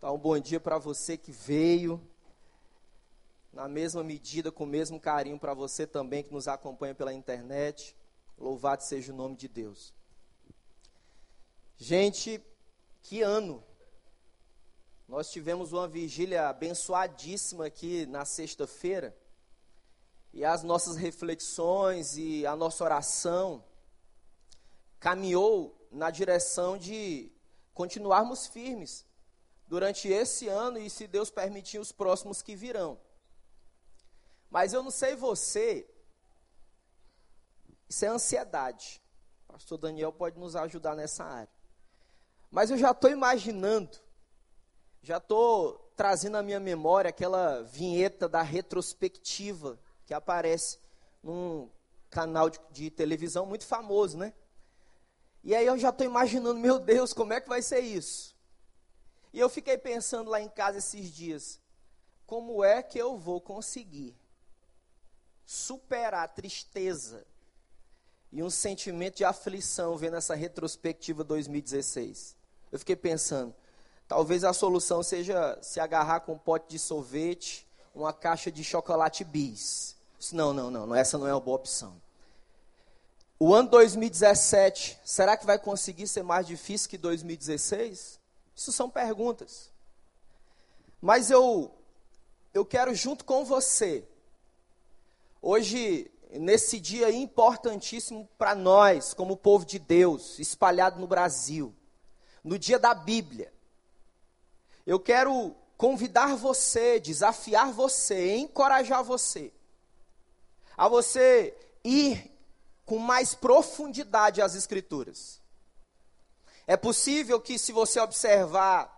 Tá um bom dia para você que veio. Na mesma medida, com o mesmo carinho para você também que nos acompanha pela internet. Louvado seja o nome de Deus. Gente, que ano! Nós tivemos uma vigília abençoadíssima aqui na sexta-feira. E as nossas reflexões e a nossa oração caminhou na direção de continuarmos firmes durante esse ano e, se Deus permitir, os próximos que virão. Mas eu não sei você, isso é ansiedade. O pastor Daniel pode nos ajudar nessa área. Mas eu já estou imaginando, já estou trazendo à minha memória aquela vinheta da retrospectiva que aparece num canal de, de televisão muito famoso, né? E aí eu já estou imaginando, meu Deus, como é que vai ser isso? E eu fiquei pensando lá em casa esses dias, como é que eu vou conseguir superar a tristeza e um sentimento de aflição vendo essa retrospectiva 2016? Eu fiquei pensando, talvez a solução seja se agarrar com um pote de sorvete, uma caixa de chocolate bis. Não, não, não, essa não é uma boa opção. O ano 2017, será que vai conseguir ser mais difícil que 2016? Isso são perguntas. Mas eu eu quero junto com você hoje nesse dia importantíssimo para nós, como povo de Deus, espalhado no Brasil, no dia da Bíblia. Eu quero convidar você, desafiar você, encorajar você a você ir com mais profundidade às escrituras. É possível que, se você observar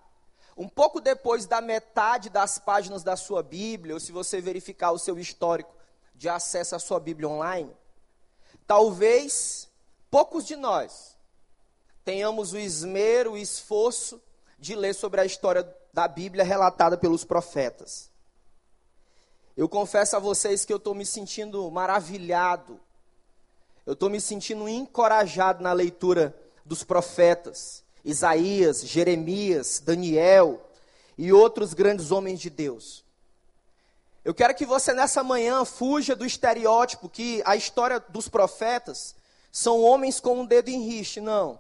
um pouco depois da metade das páginas da sua Bíblia, ou se você verificar o seu histórico de acesso à sua Bíblia online, talvez poucos de nós tenhamos o esmero, o esforço de ler sobre a história da Bíblia relatada pelos profetas. Eu confesso a vocês que eu estou me sentindo maravilhado, eu estou me sentindo encorajado na leitura dos profetas, Isaías, Jeremias, Daniel e outros grandes homens de Deus. Eu quero que você nessa manhã fuja do estereótipo que a história dos profetas são homens com um dedo em riste, não.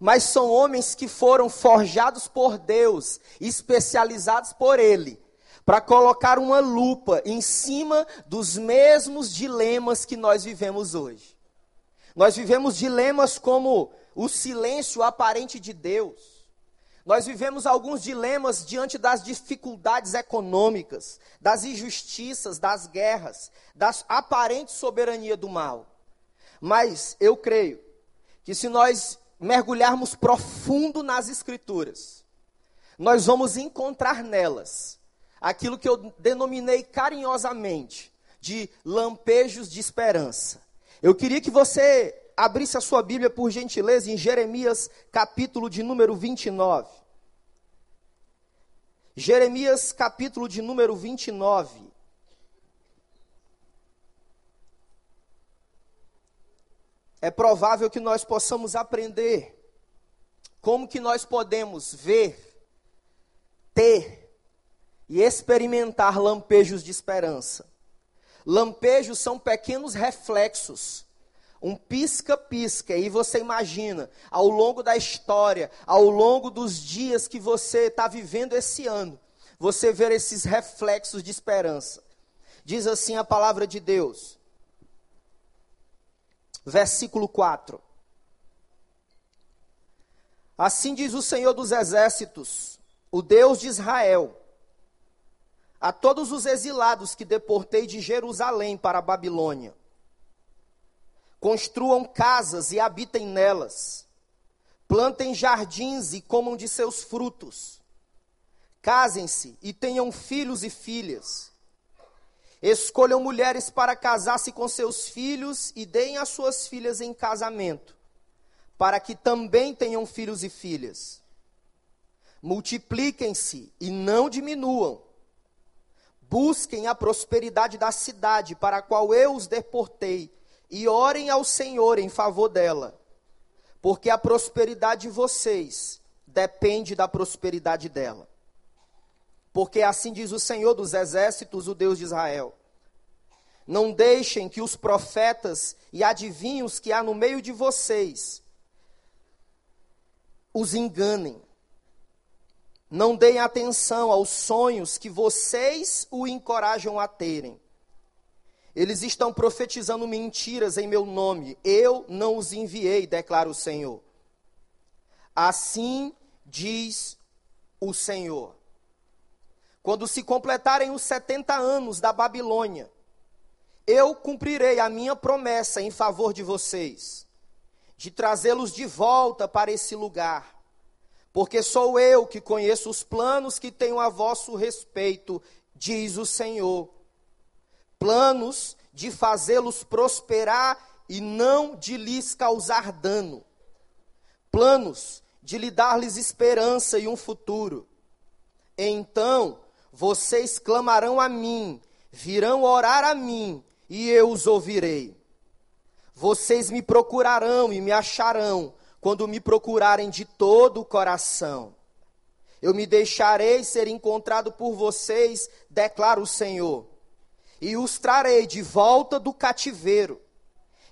Mas são homens que foram forjados por Deus, especializados por Ele, para colocar uma lupa em cima dos mesmos dilemas que nós vivemos hoje. Nós vivemos dilemas como o silêncio aparente de Deus. Nós vivemos alguns dilemas diante das dificuldades econômicas, das injustiças, das guerras, da aparente soberania do mal. Mas eu creio que se nós mergulharmos profundo nas Escrituras, nós vamos encontrar nelas aquilo que eu denominei carinhosamente de lampejos de esperança. Eu queria que você abrisse a sua Bíblia, por gentileza, em Jeremias, capítulo de número 29. Jeremias, capítulo de número 29. É provável que nós possamos aprender como que nós podemos ver, ter e experimentar lampejos de esperança. Lampejos são pequenos reflexos, um pisca-pisca, e você imagina, ao longo da história, ao longo dos dias que você está vivendo esse ano, você ver esses reflexos de esperança. Diz assim a palavra de Deus, versículo 4. Assim diz o Senhor dos Exércitos, o Deus de Israel a todos os exilados que deportei de Jerusalém para a Babilônia. Construam casas e habitem nelas. Plantem jardins e comam de seus frutos. Casem-se e tenham filhos e filhas. Escolham mulheres para casar-se com seus filhos e deem as suas filhas em casamento, para que também tenham filhos e filhas. Multipliquem-se e não diminuam Busquem a prosperidade da cidade para a qual eu os deportei e orem ao Senhor em favor dela, porque a prosperidade de vocês depende da prosperidade dela. Porque assim diz o Senhor dos Exércitos, o Deus de Israel. Não deixem que os profetas e adivinhos que há no meio de vocês os enganem. Não deem atenção aos sonhos que vocês o encorajam a terem. Eles estão profetizando mentiras em meu nome. Eu não os enviei, declara o Senhor. Assim diz o Senhor. Quando se completarem os 70 anos da Babilônia, eu cumprirei a minha promessa em favor de vocês, de trazê-los de volta para esse lugar, porque sou eu que conheço os planos que tenho a vosso respeito, diz o Senhor. Planos de fazê-los prosperar e não de lhes causar dano. Planos de lhe dar-lhes esperança e um futuro. Então vocês clamarão a mim, virão orar a mim, e eu os ouvirei. Vocês me procurarão e me acharão, quando me procurarem de todo o coração. Eu me deixarei ser encontrado por vocês, declara o Senhor, e os trarei de volta do cativeiro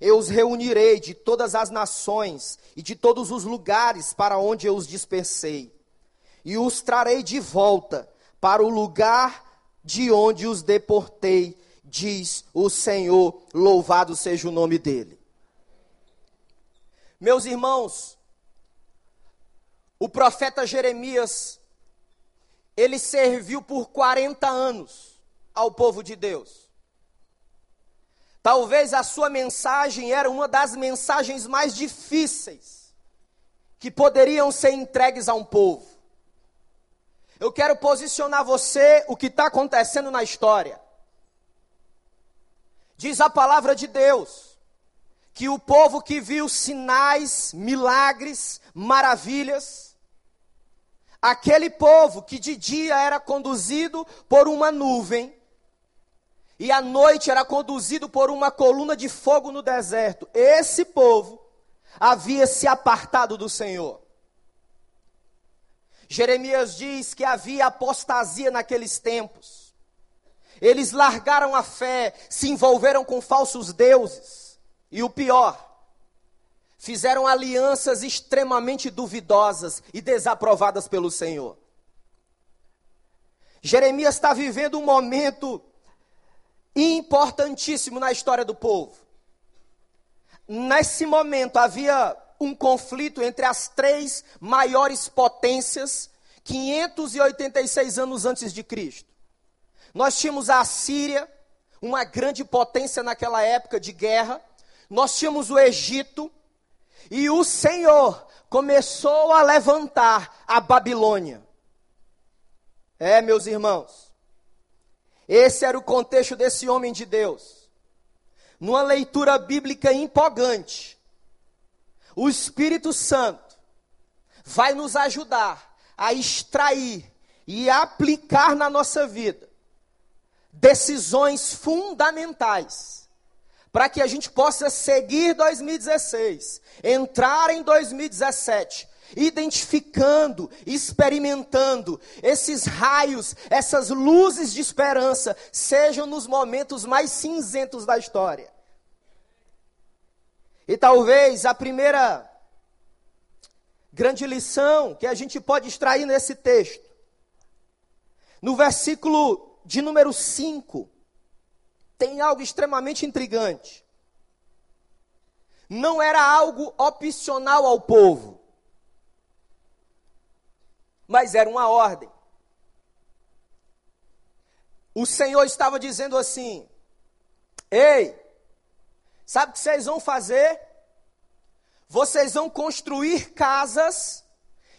eu os reunirei de todas as nações e de todos os lugares para onde eu os dispersei, e os trarei de volta para o lugar de onde os deportei, diz o Senhor, louvado seja o nome dele. Meus irmãos, o profeta Jeremias, ele serviu por 40 anos ao povo de Deus. Talvez a sua mensagem era uma das mensagens mais difíceis que poderiam ser entregues a um povo. Eu quero posicionar você o que está acontecendo na história. Diz a palavra de Deus que o povo que viu sinais, milagres, maravilhas, aquele povo que de dia era conduzido por uma nuvem, e à noite era conduzido por uma coluna de fogo no deserto. Esse povo havia se apartado do Senhor. Jeremias diz que havia apostasia naqueles tempos. Eles largaram a fé, se envolveram com falsos deuses. E o pior, fizeram alianças extremamente duvidosas e desaprovadas pelo Senhor. Jeremias está vivendo um momento importantíssimo na história do povo. Nesse momento havia um conflito entre as três maiores potências 586 anos antes de Cristo. Nós tínhamos a Síria, uma grande potência naquela época de guerra. Nós tínhamos o Egito e o Senhor começou a levantar a Babilônia. É, meus irmãos, esse era o contexto desse homem de Deus. Numa leitura bíblica empolgante, o Espírito Santo vai nos ajudar a extrair e aplicar na nossa vida decisões fundamentais para que a gente possa seguir 2016, entrar em 2017 identificando, experimentando esses raios, essas luzes de esperança, sejam nos momentos mais cinzentos da história. E talvez a primeira grande lição que a gente pode extrair nesse texto, no versículo de número 5, tem algo extremamente intrigante. Não era algo opcional ao povo mas era uma ordem. O Senhor estava dizendo assim: Ei, sabe o que vocês vão fazer? Vocês vão construir casas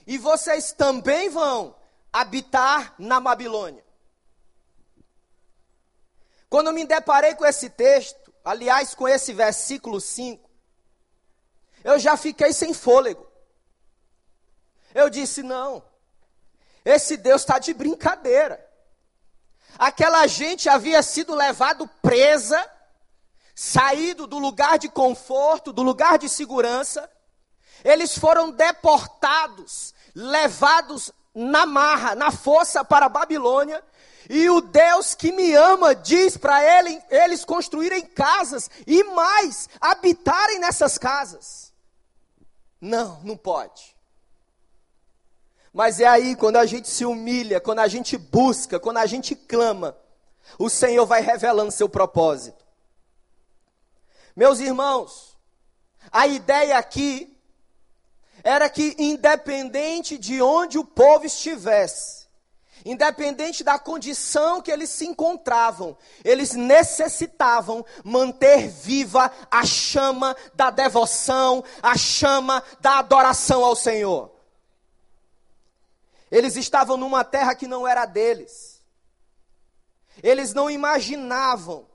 e vocês também vão habitar na Babilônia. Quando me deparei com esse texto, aliás, com esse versículo 5, eu já fiquei sem fôlego. Eu disse: não, esse Deus está de brincadeira. Aquela gente havia sido levado presa, saído do lugar de conforto, do lugar de segurança. Eles foram deportados levados na marra, na força para a Babilônia, e o Deus que me ama diz para ele, eles construírem casas e mais, habitarem nessas casas. Não, não pode. Mas é aí quando a gente se humilha, quando a gente busca, quando a gente clama, o Senhor vai revelando seu propósito. Meus irmãos, a ideia aqui era que, independente de onde o povo estivesse, independente da condição que eles se encontravam, eles necessitavam manter viva a chama da devoção, a chama da adoração ao Senhor. Eles estavam numa terra que não era deles. Eles não imaginavam,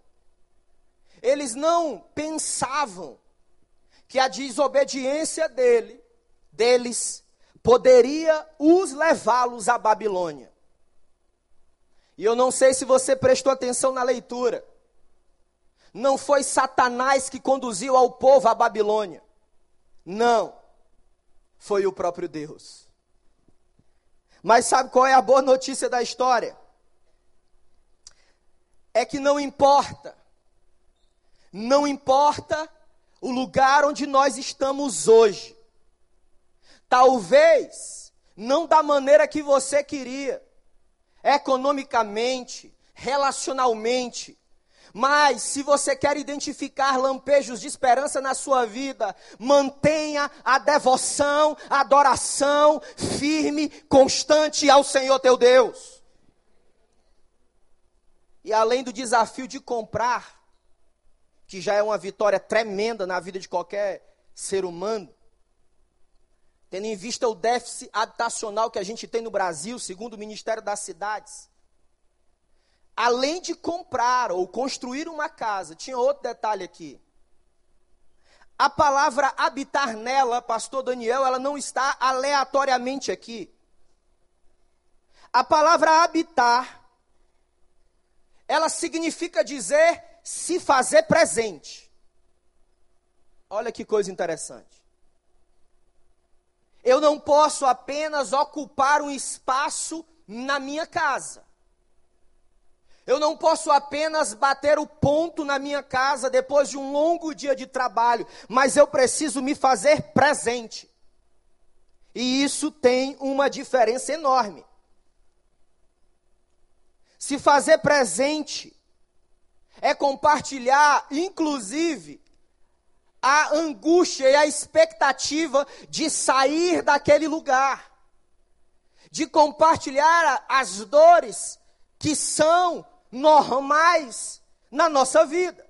eles não pensavam que a desobediência dele deles poderia os levá-los à Babilônia. E eu não sei se você prestou atenção na leitura. Não foi Satanás que conduziu ao povo à Babilônia. Não. Foi o próprio Deus. Mas sabe qual é a boa notícia da história? É que não importa. Não importa o lugar onde nós estamos hoje. Talvez não da maneira que você queria, economicamente, relacionalmente, mas se você quer identificar lampejos de esperança na sua vida, mantenha a devoção, a adoração firme, constante ao Senhor teu Deus. E além do desafio de comprar, que já é uma vitória tremenda na vida de qualquer ser humano, tendo em vista o déficit habitacional que a gente tem no Brasil, segundo o Ministério das Cidades. Além de comprar ou construir uma casa, tinha outro detalhe aqui. A palavra habitar nela, pastor Daniel, ela não está aleatoriamente aqui. A palavra habitar, ela significa dizer se fazer presente. Olha que coisa interessante. Eu não posso apenas ocupar um espaço na minha casa. Eu não posso apenas bater o ponto na minha casa depois de um longo dia de trabalho, mas eu preciso me fazer presente. E isso tem uma diferença enorme. Se fazer presente é compartilhar, inclusive, a angústia e a expectativa de sair daquele lugar, de compartilhar as dores que são normais na nossa vida.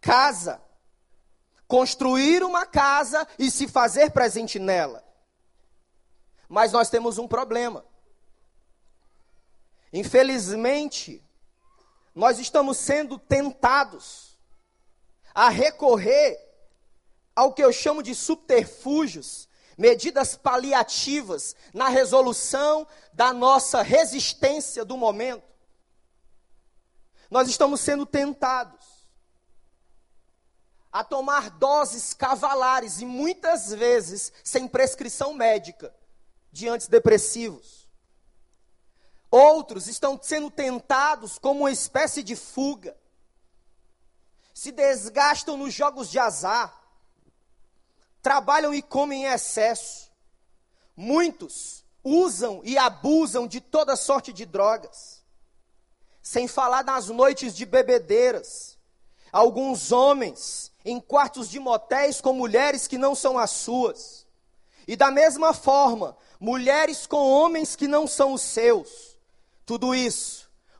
Casa. Construir uma casa e se fazer presente nela. Mas nós temos um problema. Infelizmente, nós estamos sendo tentados a recorrer ao que eu chamo de subterfúgios, medidas paliativas na resolução da nossa resistência do momento. Nós estamos sendo tentados a tomar doses cavalares e muitas vezes sem prescrição médica de antidepressivos. Outros estão sendo tentados como uma espécie de fuga se desgastam nos jogos de azar, trabalham e comem em excesso. Muitos usam e abusam de toda sorte de drogas. Sem falar nas noites de bebedeiras. Alguns homens em quartos de motéis com mulheres que não são as suas. E da mesma forma, mulheres com homens que não são os seus. Tudo isso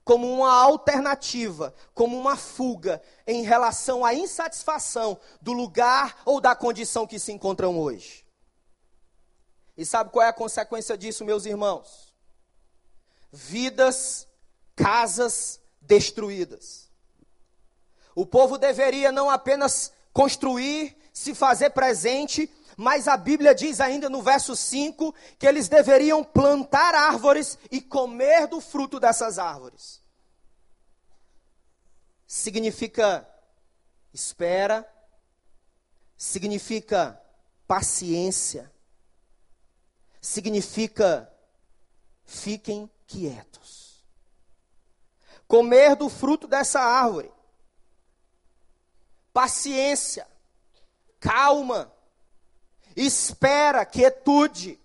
como uma alternativa, como uma fuga em relação à insatisfação do lugar ou da condição que se encontram hoje. E sabe qual é a consequência disso, meus irmãos? Vidas, casas destruídas. O povo deveria não apenas construir, se fazer presente, mas a Bíblia diz ainda no verso 5 que eles deveriam plantar árvores e comer do fruto dessas árvores. Significa espera, significa paciência, significa fiquem quietos. Comer do fruto dessa árvore. Paciência, calma, espera, quietude.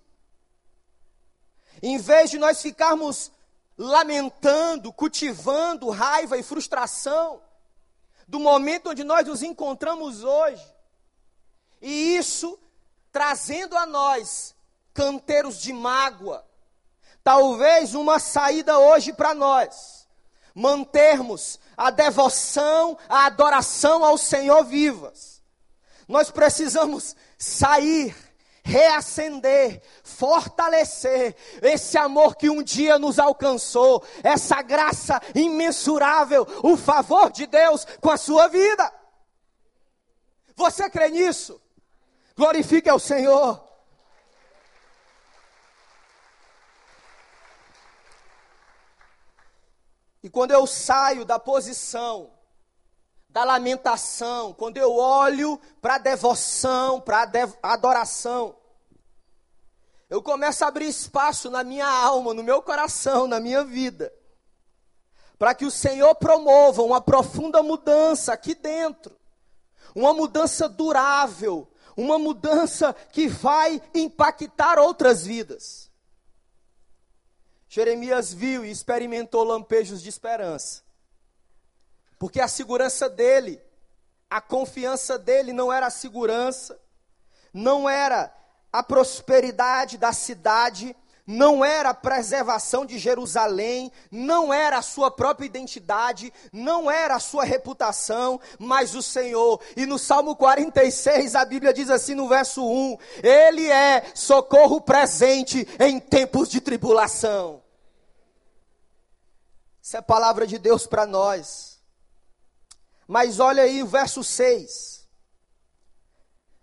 Em vez de nós ficarmos lamentando, cultivando raiva e frustração do momento onde nós nos encontramos hoje, e isso trazendo a nós canteiros de mágoa, talvez uma saída hoje para nós, mantermos a devoção, a adoração ao Senhor vivas. Nós precisamos sair reacender, fortalecer esse amor que um dia nos alcançou, essa graça imensurável, o favor de Deus com a sua vida. Você crê nisso? Glorifique ao Senhor. E quando eu saio da posição da lamentação, quando eu olho para a devoção, para a adoração, eu começo a abrir espaço na minha alma, no meu coração, na minha vida, para que o Senhor promova uma profunda mudança aqui dentro, uma mudança durável, uma mudança que vai impactar outras vidas. Jeremias viu e experimentou lampejos de esperança. Porque a segurança dele, a confiança dele não era a segurança, não era a prosperidade da cidade, não era a preservação de Jerusalém, não era a sua própria identidade, não era a sua reputação, mas o Senhor. E no Salmo 46, a Bíblia diz assim no verso 1: Ele é socorro presente em tempos de tribulação. Isso é palavra de Deus para nós. Mas olha aí o verso 6.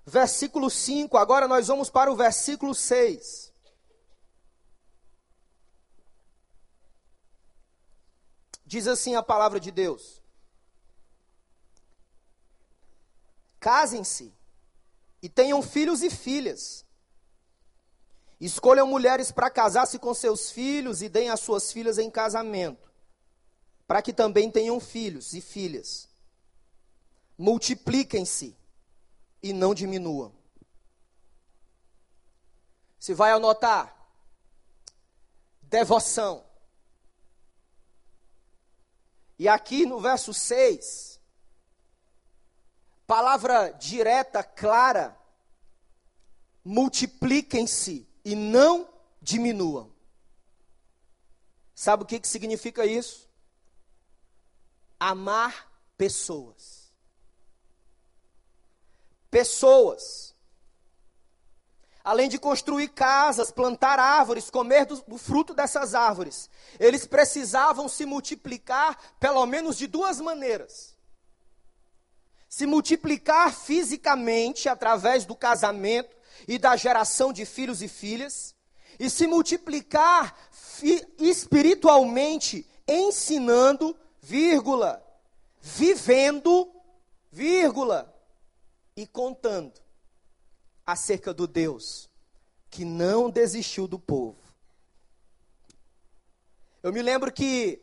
Versículo 5, agora nós vamos para o versículo 6. Diz assim a palavra de Deus: Casem-se e tenham filhos e filhas. Escolham mulheres para casar-se com seus filhos e deem as suas filhas em casamento, para que também tenham filhos e filhas multipliquem-se e não diminuam. Você vai anotar devoção. E aqui no verso 6, palavra direta, clara, multipliquem-se e não diminuam. Sabe o que, que significa isso? Amar pessoas pessoas. Além de construir casas, plantar árvores, comer do, do, fruto dessas árvores, eles precisavam se multiplicar pelo menos de duas maneiras. Se multiplicar fisicamente através do casamento e da geração de filhos e filhas, e se multiplicar espiritualmente ensinando, vírgula, vivendo, vírgula, e contando acerca do Deus que não desistiu do povo. Eu me lembro que,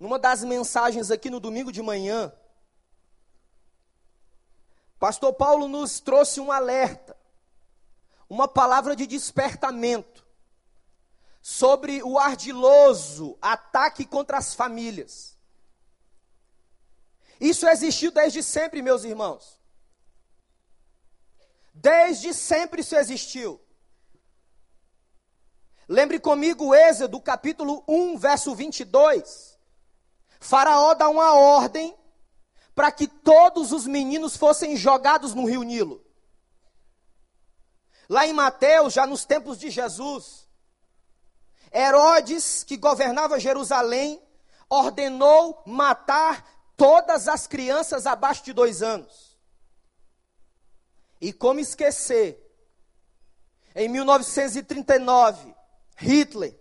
numa das mensagens aqui no domingo de manhã, Pastor Paulo nos trouxe um alerta, uma palavra de despertamento sobre o ardiloso ataque contra as famílias. Isso existiu desde sempre, meus irmãos. Desde sempre isso existiu. Lembre comigo Êxodo, capítulo 1, verso 22. Faraó dá uma ordem para que todos os meninos fossem jogados no rio Nilo. Lá em Mateus, já nos tempos de Jesus, Herodes, que governava Jerusalém, ordenou matar todas as crianças abaixo de dois anos. E como esquecer, em 1939, Hitler,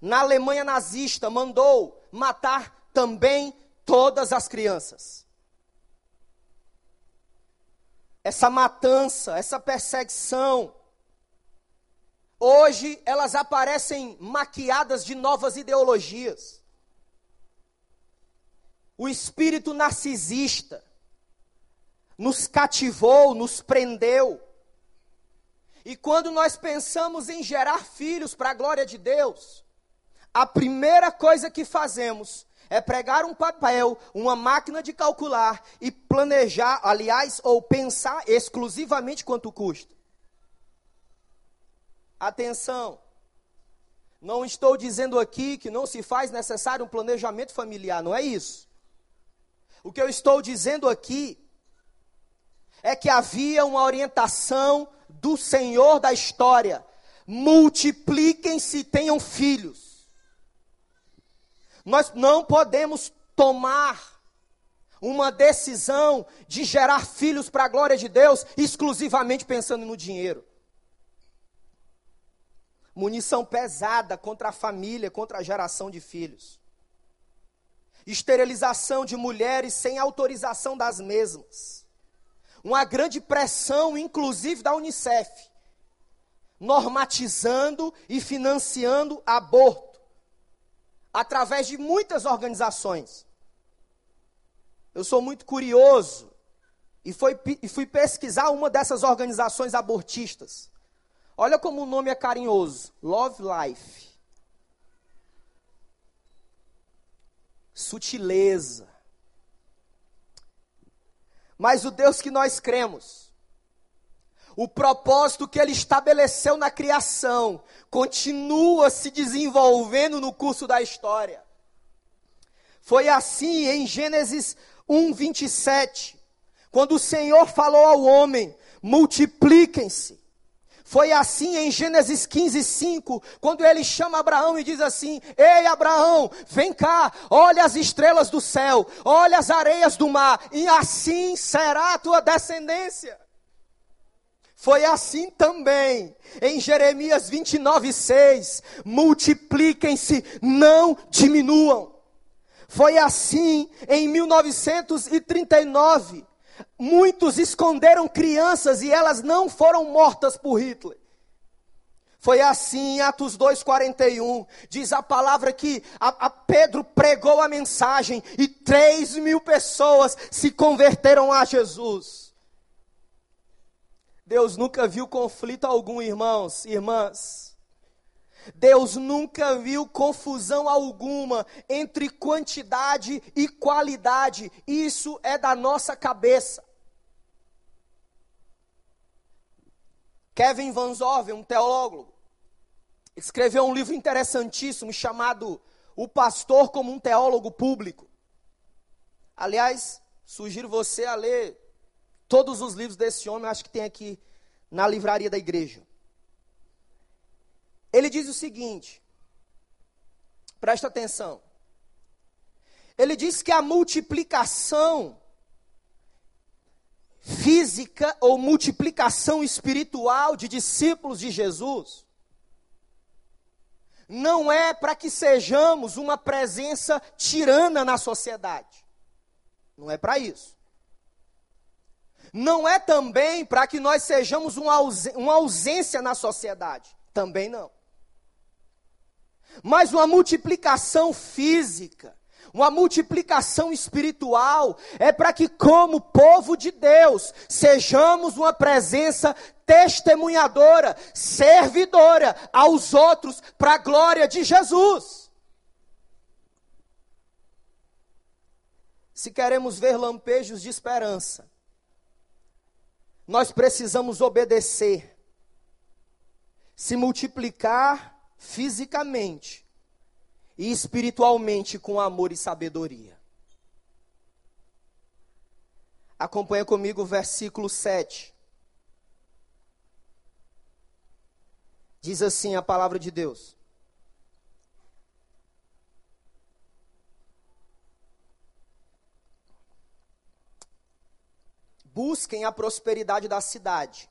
na Alemanha nazista, mandou matar também todas as crianças. Essa matança, essa perseguição, Hoje elas aparecem maquiadas de novas ideologias. O espírito narcisista nos cativou, nos prendeu. E quando nós pensamos em gerar filhos para a glória de Deus, a primeira coisa que fazemos é pregar um papel, uma máquina de calcular e planejar, aliás, ou pensar exclusivamente quanto custa. Atenção, não estou dizendo aqui que não se faz necessário um planejamento familiar, não é isso. O que eu estou dizendo aqui é que havia uma orientação do Senhor da história: multipliquem-se, tenham filhos. Nós não podemos tomar uma decisão de gerar filhos para a glória de Deus exclusivamente pensando no dinheiro. Munição pesada contra a família, contra a geração de filhos. Esterilização de mulheres sem autorização das mesmas. Uma grande pressão, inclusive da Unicef, normatizando e financiando aborto através de muitas organizações. Eu sou muito curioso e, e fui pesquisar uma dessas organizações abortistas. Olha como o nome é carinhoso: Love Life. Sutileza. Mas o Deus que nós cremos, o propósito que ele estabeleceu na criação continua se desenvolvendo no curso da história. Foi assim em Gênesis 1, 27, quando o Senhor falou ao homem: multipliquem-se. Foi assim em Gênesis 15, 5, quando ele chama Abraão e diz assim: Ei, Abraão, vem cá, olha as estrelas do céu, olha as areias do mar, e assim será a tua descendência. Foi assim também em Jeremias 29, 6. Multipliquem-se, não diminuam. Foi assim em 1939. Muitos esconderam crianças e elas não foram mortas por Hitler. Foi assim em Atos 2,41. Diz a palavra que a, a Pedro pregou a mensagem e 3 mil pessoas se converteram a Jesus. Deus nunca viu conflito algum, irmãos, irmãs. Deus nunca viu confusão alguma entre quantidade e qualidade. Isso é da nossa cabeça. Kevin Van Zoven, um teólogo, escreveu um livro interessantíssimo chamado O Pastor como um Teólogo Público. Aliás, sugiro você a ler Todos os livros desse homem, acho que tem aqui na livraria da igreja. Ele diz o seguinte: presta atenção. Ele diz que a multiplicação física ou multiplicação espiritual de discípulos de Jesus não é para que sejamos uma presença tirana na sociedade. Não é para isso não é também para que nós sejamos uma, ausência na sociedade. Também não. Mas uma multiplicação física, uma multiplicação espiritual, é para que, como povo de Deus, sejamos uma presença testemunhadora, servidora aos outros, para a glória de Jesus. Se queremos ver lampejos de esperança, nós precisamos obedecer, se multiplicar fisicamente e espiritualmente com amor e sabedoria. Acompanha comigo o versículo 7. Diz assim a palavra de Deus: busquem a prosperidade da cidade,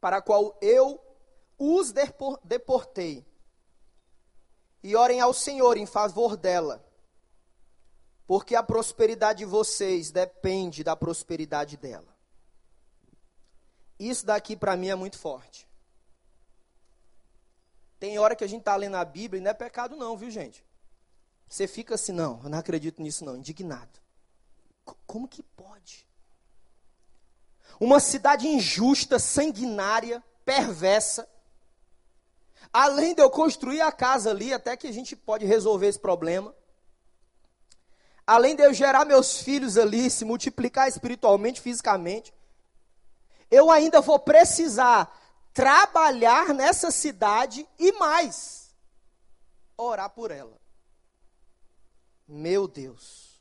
para a qual eu os deportei, e orem ao Senhor em favor dela, porque a prosperidade de vocês depende da prosperidade dela. Isso daqui para mim é muito forte. Tem hora que a gente está lendo a Bíblia e não é pecado, não, viu, gente? Você fica assim, não, eu não acredito nisso, não, indignado. Como que pode? Uma cidade injusta, sanguinária, perversa. Além de eu construir a casa ali, até que a gente pode resolver esse problema. Além de eu gerar meus filhos ali, se multiplicar espiritualmente, fisicamente. Eu ainda vou precisar trabalhar nessa cidade e mais, orar por ela. Meu Deus.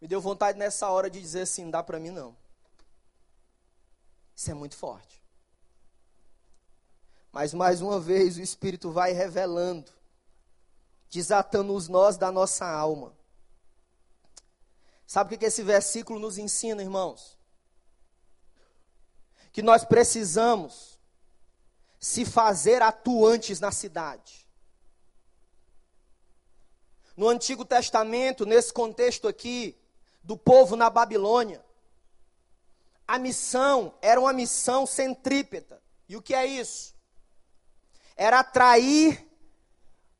Me deu vontade nessa hora de dizer assim: não dá para mim não. Isso é muito forte. Mas mais uma vez o Espírito vai revelando, desatando os nós da nossa alma. Sabe o que esse versículo nos ensina, irmãos? Que nós precisamos se fazer atuantes na cidade. No Antigo Testamento, nesse contexto aqui, do povo na Babilônia, a missão era uma missão centrípeta. E o que é isso? Era atrair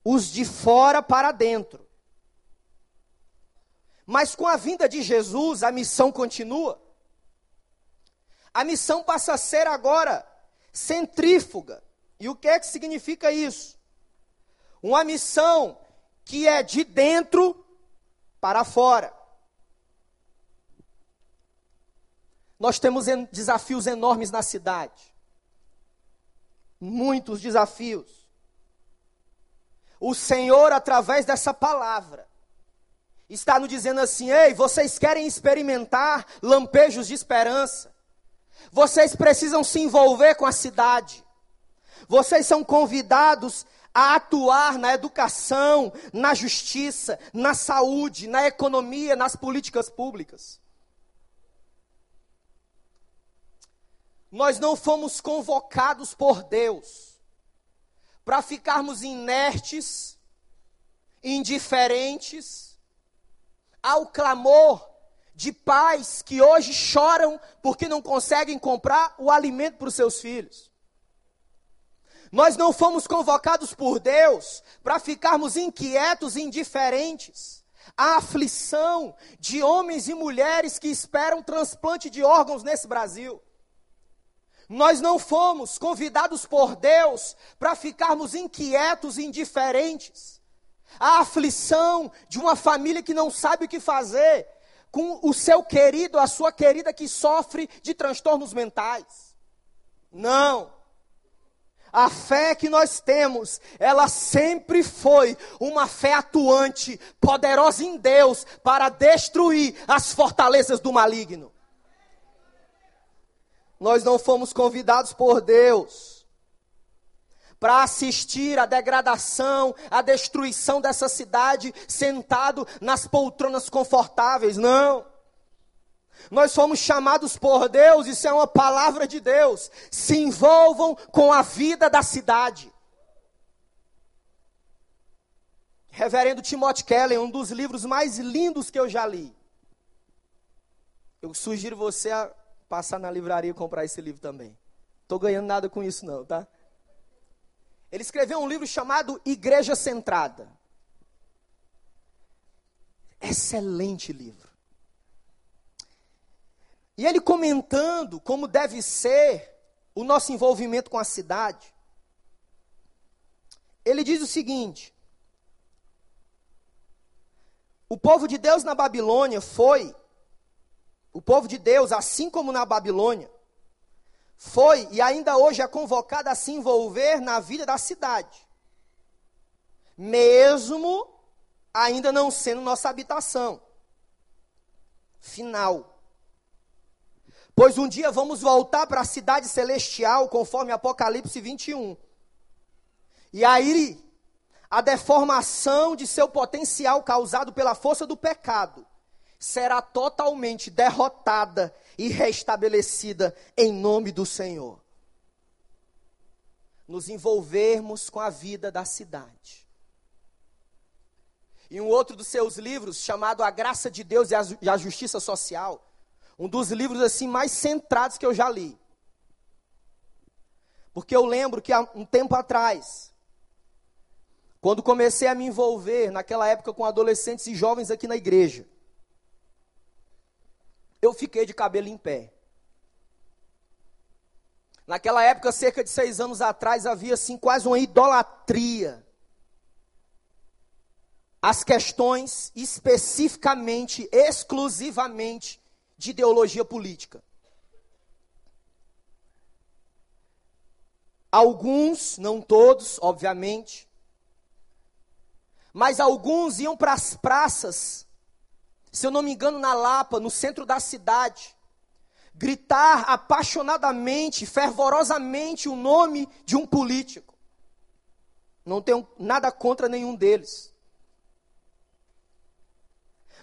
os de fora para dentro. Mas com a vinda de Jesus, a missão continua. A missão passa a ser agora centrífuga. E o que é que significa isso? Uma missão que é de dentro para fora. Nós temos desafios enormes na cidade. Muitos desafios. O Senhor, através dessa palavra, está nos dizendo assim: ei, vocês querem experimentar lampejos de esperança? Vocês precisam se envolver com a cidade. Vocês são convidados a atuar na educação, na justiça, na saúde, na economia, nas políticas públicas. Nós não fomos convocados por Deus para ficarmos inertes, indiferentes ao clamor de pais que hoje choram porque não conseguem comprar o alimento para os seus filhos. Nós não fomos convocados por Deus para ficarmos inquietos e indiferentes à aflição de homens e mulheres que esperam transplante de órgãos nesse Brasil. Nós não fomos convidados por Deus para ficarmos inquietos e indiferentes. A aflição de uma família que não sabe o que fazer com o seu querido, a sua querida que sofre de transtornos mentais. Não. A fé que nós temos, ela sempre foi uma fé atuante, poderosa em Deus, para destruir as fortalezas do maligno. Nós não fomos convidados por Deus para assistir à degradação, à destruição dessa cidade, sentado nas poltronas confortáveis. Não. Nós fomos chamados por Deus, isso é uma palavra de Deus. Se envolvam com a vida da cidade. Reverendo Timothy Keller, um dos livros mais lindos que eu já li. Eu sugiro você a passar na livraria e comprar esse livro também. Estou ganhando nada com isso não, tá? Ele escreveu um livro chamado Igreja Centrada. Excelente livro. E ele comentando como deve ser o nosso envolvimento com a cidade, ele diz o seguinte: o povo de Deus na Babilônia foi o povo de Deus, assim como na Babilônia, foi e ainda hoje é convocado a se envolver na vida da cidade, mesmo ainda não sendo nossa habitação final. Pois um dia vamos voltar para a cidade celestial, conforme Apocalipse 21. E aí, a deformação de seu potencial causado pela força do pecado será totalmente derrotada e restabelecida em nome do Senhor. Nos envolvermos com a vida da cidade. Em um outro dos seus livros, chamado A Graça de Deus e a Justiça Social, um dos livros assim mais centrados que eu já li. Porque eu lembro que há um tempo atrás, quando comecei a me envolver, naquela época, com adolescentes e jovens aqui na igreja, eu fiquei de cabelo em pé. Naquela época, cerca de seis anos atrás, havia assim quase uma idolatria. As questões especificamente, exclusivamente de ideologia política. Alguns, não todos, obviamente, mas alguns iam para as praças, se eu não me engano, na Lapa, no centro da cidade, gritar apaixonadamente, fervorosamente o nome de um político. Não tenho nada contra nenhum deles.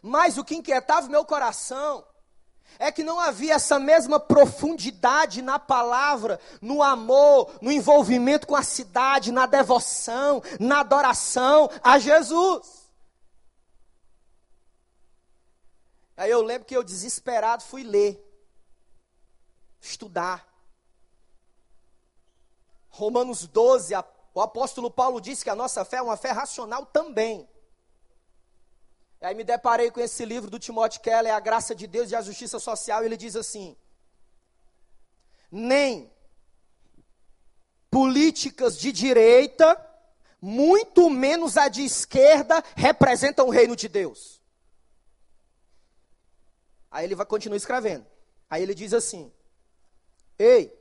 Mas o que inquietava o meu coração é que não havia essa mesma profundidade na palavra, no amor, no envolvimento com a cidade, na devoção, na adoração a Jesus. Aí eu lembro que eu desesperado fui ler, estudar. Romanos 12, o apóstolo Paulo disse que a nossa fé é uma fé racional também. Aí me deparei com esse livro do Timothy Keller, A Graça de Deus e a Justiça Social, e ele diz assim: nem políticas de direita, muito menos a de esquerda, representam o reino de Deus. Aí ele vai continuar escrevendo. Aí ele diz assim: Ei,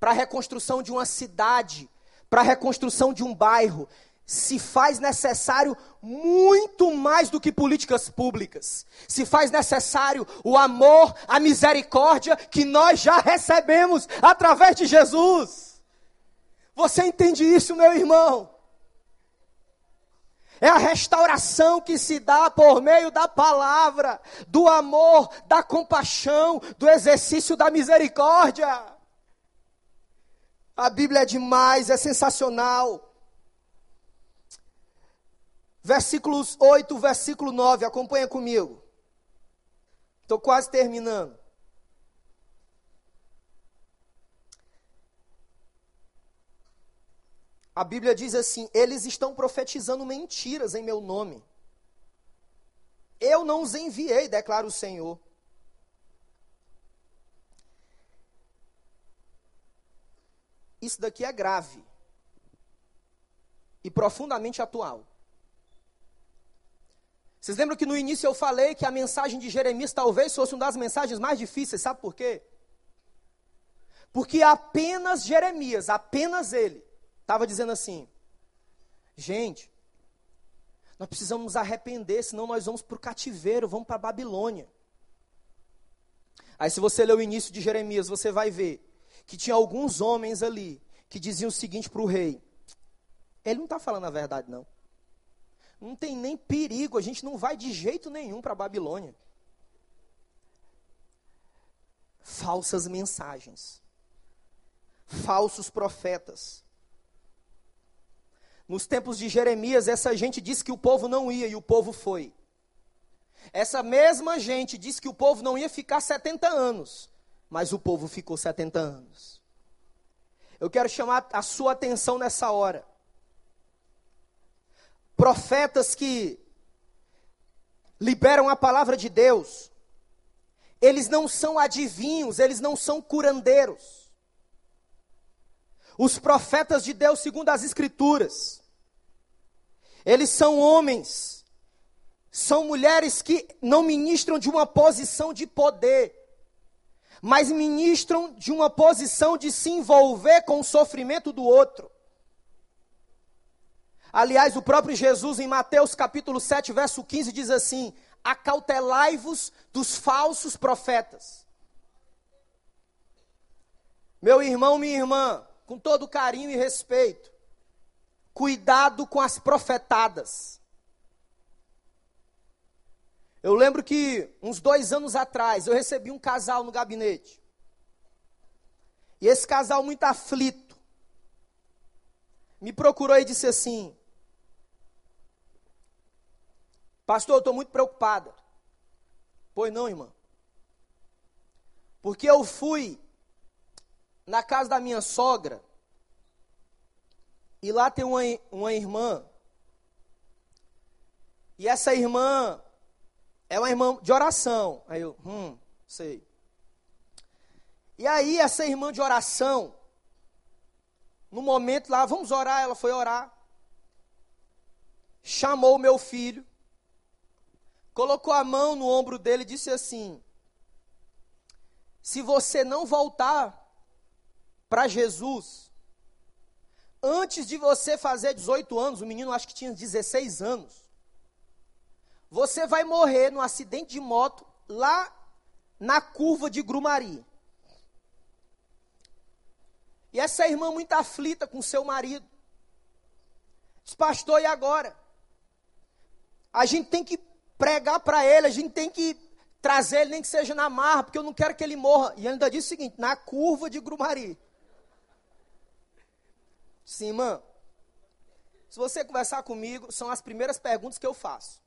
para a reconstrução de uma cidade, para a reconstrução de um bairro, se faz necessário muito mais do que políticas públicas. Se faz necessário o amor, a misericórdia que nós já recebemos através de Jesus. Você entende isso, meu irmão? É a restauração que se dá por meio da palavra, do amor, da compaixão, do exercício da misericórdia. A Bíblia é demais, é sensacional versículos 8, versículo 9, acompanha comigo. Estou quase terminando. A Bíblia diz assim: eles estão profetizando mentiras em meu nome. Eu não os enviei, declara o Senhor. Isso daqui é grave e profundamente atual. Vocês lembram que no início eu falei que a mensagem de Jeremias talvez fosse uma das mensagens mais difíceis, sabe por quê? Porque apenas Jeremias, apenas ele, estava dizendo assim: gente, nós precisamos nos arrepender, senão nós vamos para o cativeiro, vamos para a Babilônia. Aí, se você ler o início de Jeremias, você vai ver que tinha alguns homens ali que diziam o seguinte para o rei: ele não está falando a verdade, não não tem nem perigo, a gente não vai de jeito nenhum para a Babilônia. Falsas mensagens, falsos profetas. Nos tempos de Jeremias, essa gente disse que o povo não ia e o povo foi. Essa mesma gente disse que o povo não ia ficar 70 anos, mas o povo ficou 70 anos. Eu quero chamar a sua atenção nessa hora profetas que liberam a palavra de Deus, eles não são adivinhos, eles não são curandeiros. Os profetas de Deus, segundo as Escrituras, eles são homens, são mulheres que não ministram de uma posição de poder, mas ministram de uma posição de se envolver com o sofrimento do outro. Aliás, o próprio Jesus, em Mateus capítulo 7, verso 15, diz assim: Acautelai-vos dos falsos profetas. Meu irmão, minha irmã, com todo carinho e respeito, cuidado com as profetadas. Eu lembro que uns dois anos atrás eu recebi um casal no gabinete. E esse casal, muito aflito, me procurou e disse assim: Pastor, eu estou muito preocupada. Pois não, irmã. Porque eu fui na casa da minha sogra, e lá tem uma, uma irmã, e essa irmã é uma irmã de oração. Aí eu, hum, sei. E aí, essa irmã de oração, no momento lá, vamos orar, ela foi orar. Chamou o meu filho, colocou a mão no ombro dele e disse assim: Se você não voltar para Jesus, antes de você fazer 18 anos, o menino acho que tinha 16 anos, você vai morrer num acidente de moto lá na curva de Grumari. E essa irmã muito aflita com seu marido. Diz, pastor, e agora? A gente tem que pregar para ele, a gente tem que trazer ele, nem que seja na marra, porque eu não quero que ele morra. E ainda diz o seguinte: na curva de Grumari. Sim, irmã. Se você conversar comigo, são as primeiras perguntas que eu faço.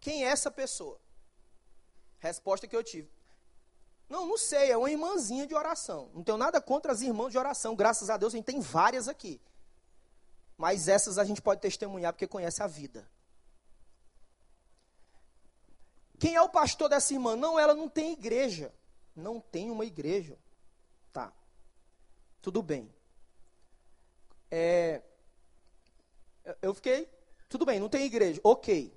Quem é essa pessoa? Resposta que eu tive. Não, não sei, é uma irmãzinha de oração. Não tenho nada contra as irmãs de oração. Graças a Deus a gente tem várias aqui. Mas essas a gente pode testemunhar porque conhece a vida. Quem é o pastor dessa irmã? Não, ela não tem igreja. Não tem uma igreja. Tá. Tudo bem. É, eu fiquei. Tudo bem, não tem igreja. Ok.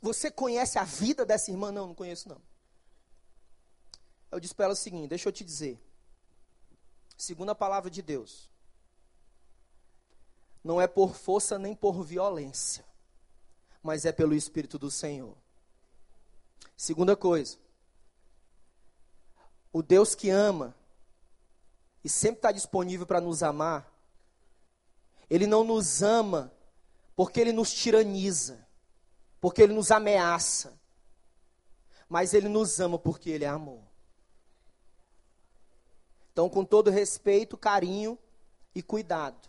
Você conhece a vida dessa irmã? Não, não conheço não. Eu disse para ela o seguinte: deixa eu te dizer. Segundo a palavra de Deus, não é por força nem por violência, mas é pelo Espírito do Senhor. Segunda coisa, o Deus que ama e sempre está disponível para nos amar, Ele não nos ama porque Ele nos tiraniza, porque Ele nos ameaça, mas Ele nos ama porque Ele é amor. Então, com todo respeito, carinho e cuidado.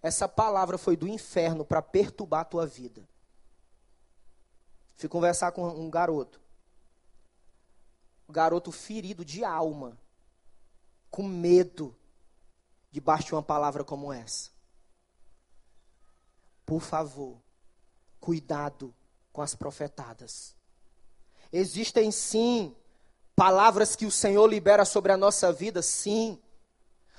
Essa palavra foi do inferno para perturbar a tua vida. Fui conversar com um garoto. Um garoto ferido de alma, com medo, debaixo de uma palavra como essa. Por favor, cuidado com as profetadas. Existem sim palavras que o Senhor libera sobre a nossa vida, sim.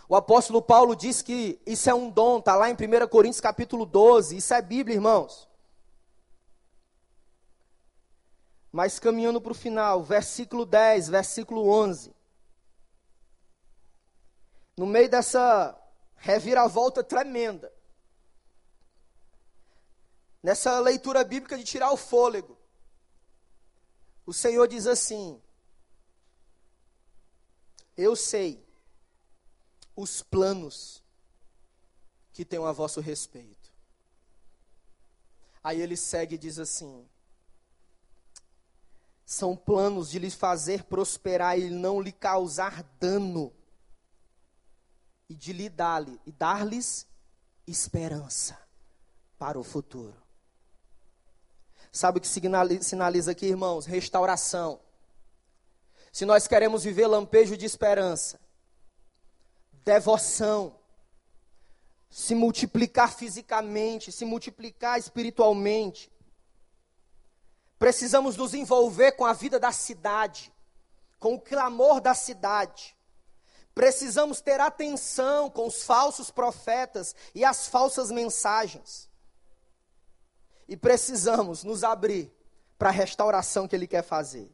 O apóstolo Paulo diz que isso é um dom, está lá em 1 Coríntios capítulo 12, isso é Bíblia, irmãos. Mas caminhando para o final, versículo 10, versículo 11. No meio dessa reviravolta tremenda, nessa leitura bíblica de tirar o fôlego, o Senhor diz assim: eu sei os planos que tenho a vosso respeito. Aí ele segue e diz assim: são planos de lhe fazer prosperar e não lhe causar dano, e de lhe dar-lhe e dar-lhes esperança para o futuro. Sabe o que sinaliza aqui, irmãos? Restauração se nós queremos viver lampejo de esperança, devoção, se multiplicar fisicamente, se multiplicar espiritualmente, precisamos nos envolver com a vida da cidade, com o clamor da cidade. Precisamos ter atenção com os falsos profetas e as falsas mensagens. E precisamos nos abrir para a restauração que Ele quer fazer.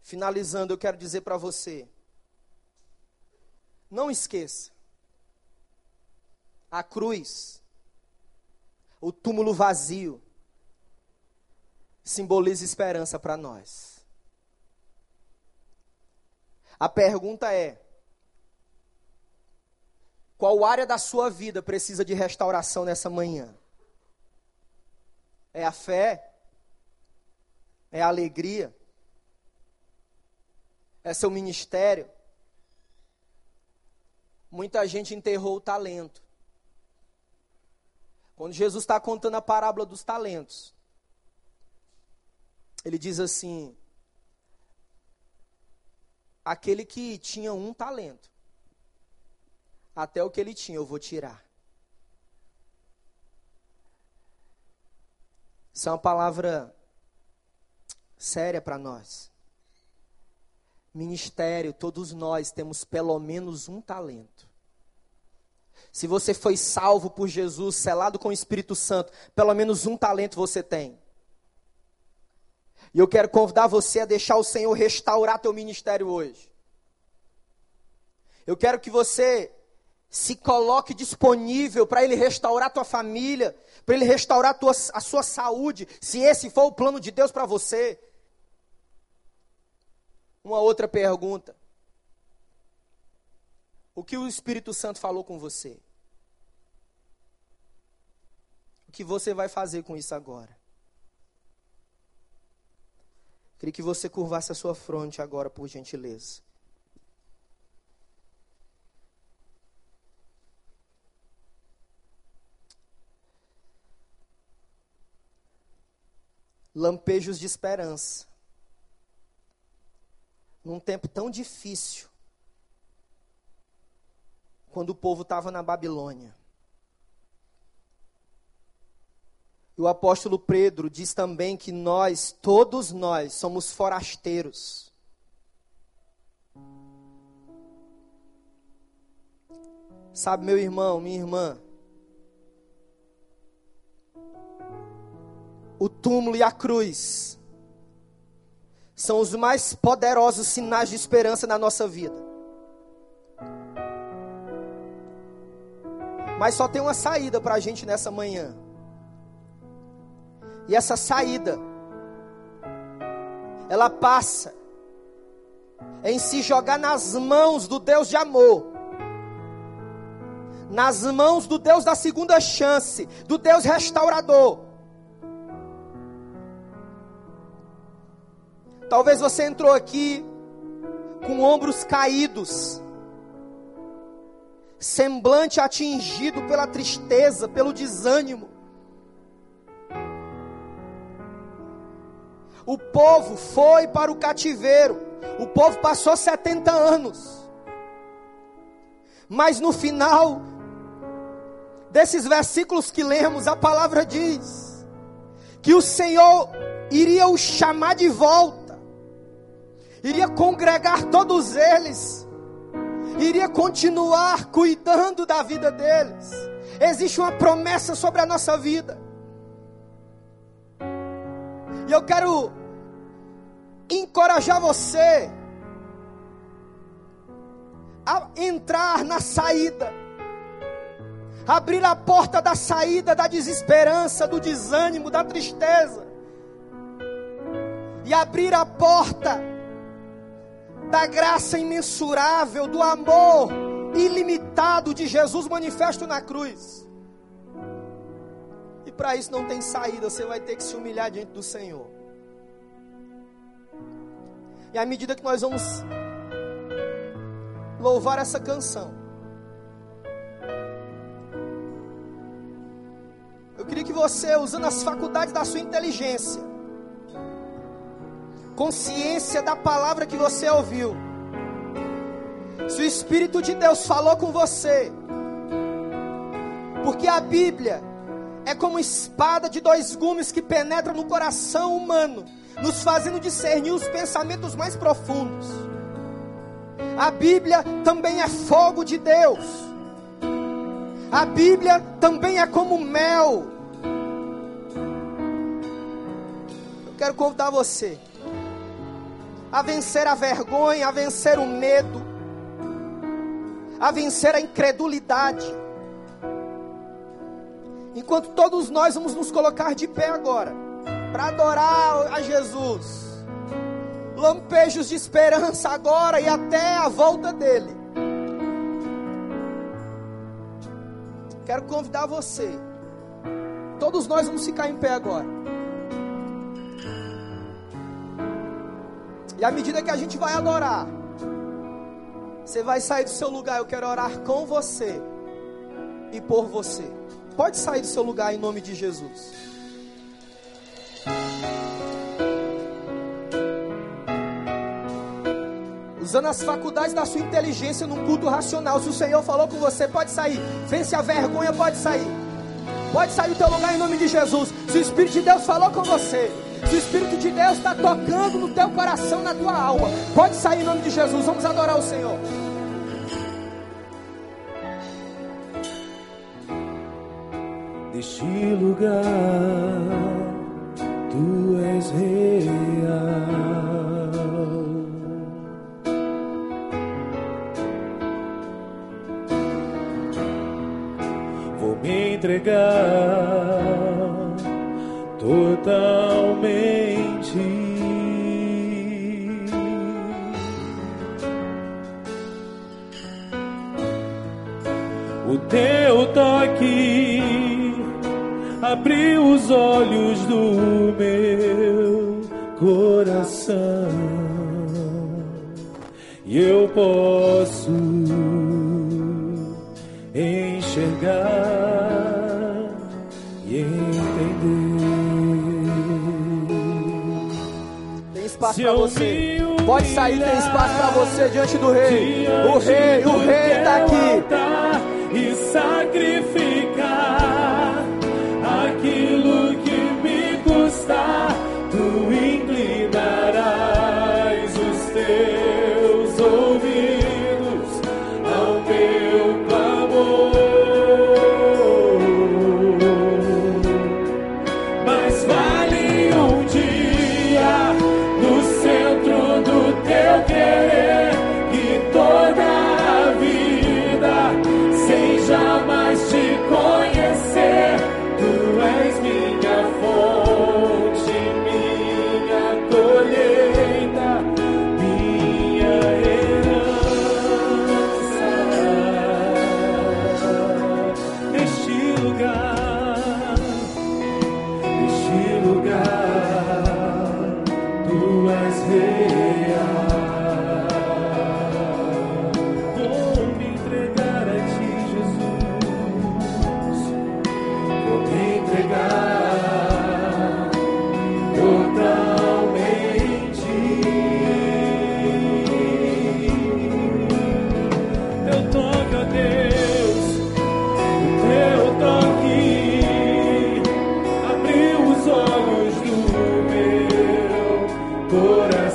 Finalizando, eu quero dizer para você: não esqueça, a cruz, o túmulo vazio, simboliza esperança para nós. A pergunta é: qual área da sua vida precisa de restauração nessa manhã? É a fé? É a alegria? é seu ministério. Muita gente enterrou o talento. Quando Jesus está contando a parábola dos talentos, ele diz assim: aquele que tinha um talento. Até o que ele tinha eu vou tirar. Isso é uma palavra séria para nós. Ministério, todos nós temos pelo menos um talento. Se você foi salvo por Jesus, selado com o Espírito Santo, pelo menos um talento você tem. E eu quero convidar você a deixar o Senhor restaurar teu ministério hoje. Eu quero que você se coloque disponível para Ele restaurar tua família, para Ele restaurar tua, a sua saúde, se esse for o plano de Deus para você. Uma outra pergunta. O que o Espírito Santo falou com você? O que você vai fazer com isso agora? Queria que você curvasse a sua fronte agora, por gentileza. Lampejos de esperança. Num tempo tão difícil, quando o povo estava na Babilônia. E o apóstolo Pedro diz também que nós, todos nós, somos forasteiros. Sabe, meu irmão, minha irmã, o túmulo e a cruz são os mais poderosos sinais de esperança na nossa vida. Mas só tem uma saída para a gente nessa manhã. E essa saída, ela passa em se jogar nas mãos do Deus de amor, nas mãos do Deus da segunda chance, do Deus restaurador. Talvez você entrou aqui com ombros caídos, semblante atingido pela tristeza, pelo desânimo. O povo foi para o cativeiro. O povo passou 70 anos. Mas no final desses versículos que lemos, a palavra diz que o Senhor iria os chamar de volta, iria congregar todos eles, iria continuar cuidando da vida deles. Existe uma promessa sobre a nossa vida. E eu quero encorajar você a entrar na saída, abrir a porta da saída da desesperança, do desânimo, da tristeza, e abrir a porta da graça imensurável, do amor ilimitado de Jesus manifesto na cruz. Para isso não tem saída, você vai ter que se humilhar diante do Senhor. E à medida que nós vamos louvar essa canção, eu queria que você, usando as faculdades da sua inteligência, consciência da palavra que você ouviu, se o Espírito de Deus falou com você, porque a Bíblia é como espada de dois gumes que penetra no coração humano nos fazendo discernir os pensamentos mais profundos. A Bíblia também é fogo de Deus. A Bíblia também é como mel. Eu quero convidar você a vencer a vergonha, a vencer o medo, a vencer a incredulidade. Enquanto todos nós vamos nos colocar de pé agora para adorar a Jesus. Lampejos de esperança agora e até a volta dele. Quero convidar você. Todos nós vamos ficar em pé agora. E à medida que a gente vai adorar, você vai sair do seu lugar. Eu quero orar com você e por você. Pode sair do seu lugar em nome de Jesus. usando as faculdades da sua inteligência num culto racional. Se o Senhor falou com você, pode sair. Vence a vergonha, pode sair. Pode sair do teu lugar em nome de Jesus. Se o Espírito de Deus falou com você, se o Espírito de Deus está tocando no teu coração, na tua alma, pode sair em nome de Jesus. Vamos adorar o Senhor. Deste lugar, tu és real. Vou me entregar abriu os olhos do meu coração e eu posso enxergar e entender. Tem espaço para você. Pode sair, tem espaço para você diante do rei. O rei, o rei está aqui. E sacrificar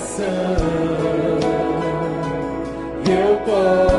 coração. Eu posso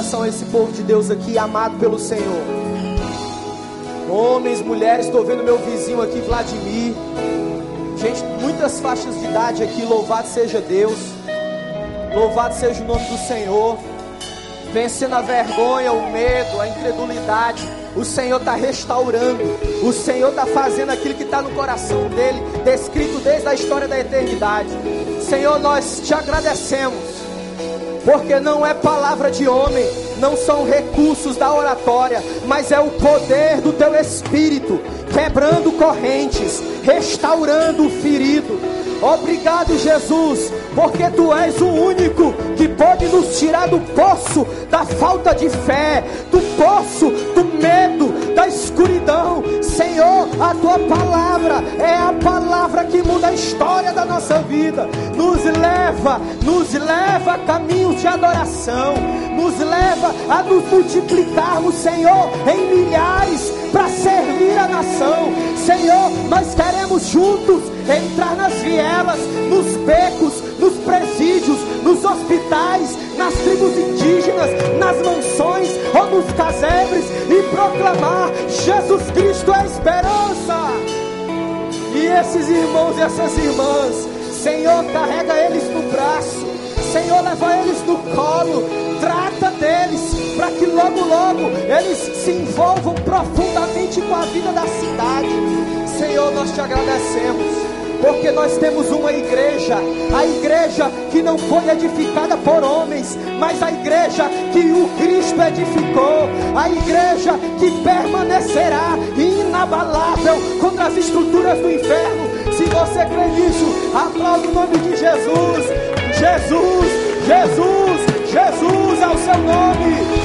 direção a esse povo de Deus aqui, amado pelo Senhor. Homens, mulheres, estou vendo meu vizinho aqui, Vladimir. Gente, muitas faixas de idade aqui, louvado seja Deus. Louvado seja o nome do Senhor. Vencendo a vergonha, o medo, a incredulidade. O Senhor está restaurando. O Senhor está fazendo aquilo que está no coração dele, descrito desde a história da eternidade. Senhor, nós te agradecemos porque não é palavra de homem, não são recursos da oratória, mas é o poder do teu espírito, quebrando correntes, restaurando o ferido. Obrigado, Jesus, porque tu és o único que pode nos tirar do poço da falta de fé, do poço do medo, da escuridão. Senhor, a tua palavra é a palavra que muda a história da nossa vida. Nos leva, nos leva a caminhos de adoração, nos leva a nos multiplicarmos, Senhor, em milhares para servir a nação. Senhor, nós queremos juntos entrar nas vielas, nos becos, nos presídios, nos hospitais, nas tribos indígenas, nas mansões ou nos casebres e proclamar: Jesus Cristo é a esperança. E esses irmãos e essas irmãs, Senhor, carrega eles no braço, Senhor, leva eles no colo, trata deles, para que logo, logo eles se envolvam profundamente com a vida da cidade. Senhor, nós te agradecemos porque nós temos uma igreja, a igreja que não foi edificada por homens, mas a igreja que o Cristo edificou, a igreja que permanecerá inabalável contra as estruturas do inferno. Se você crê nisso, aplauda o nome de Jesus. Jesus, Jesus, Jesus é o seu nome.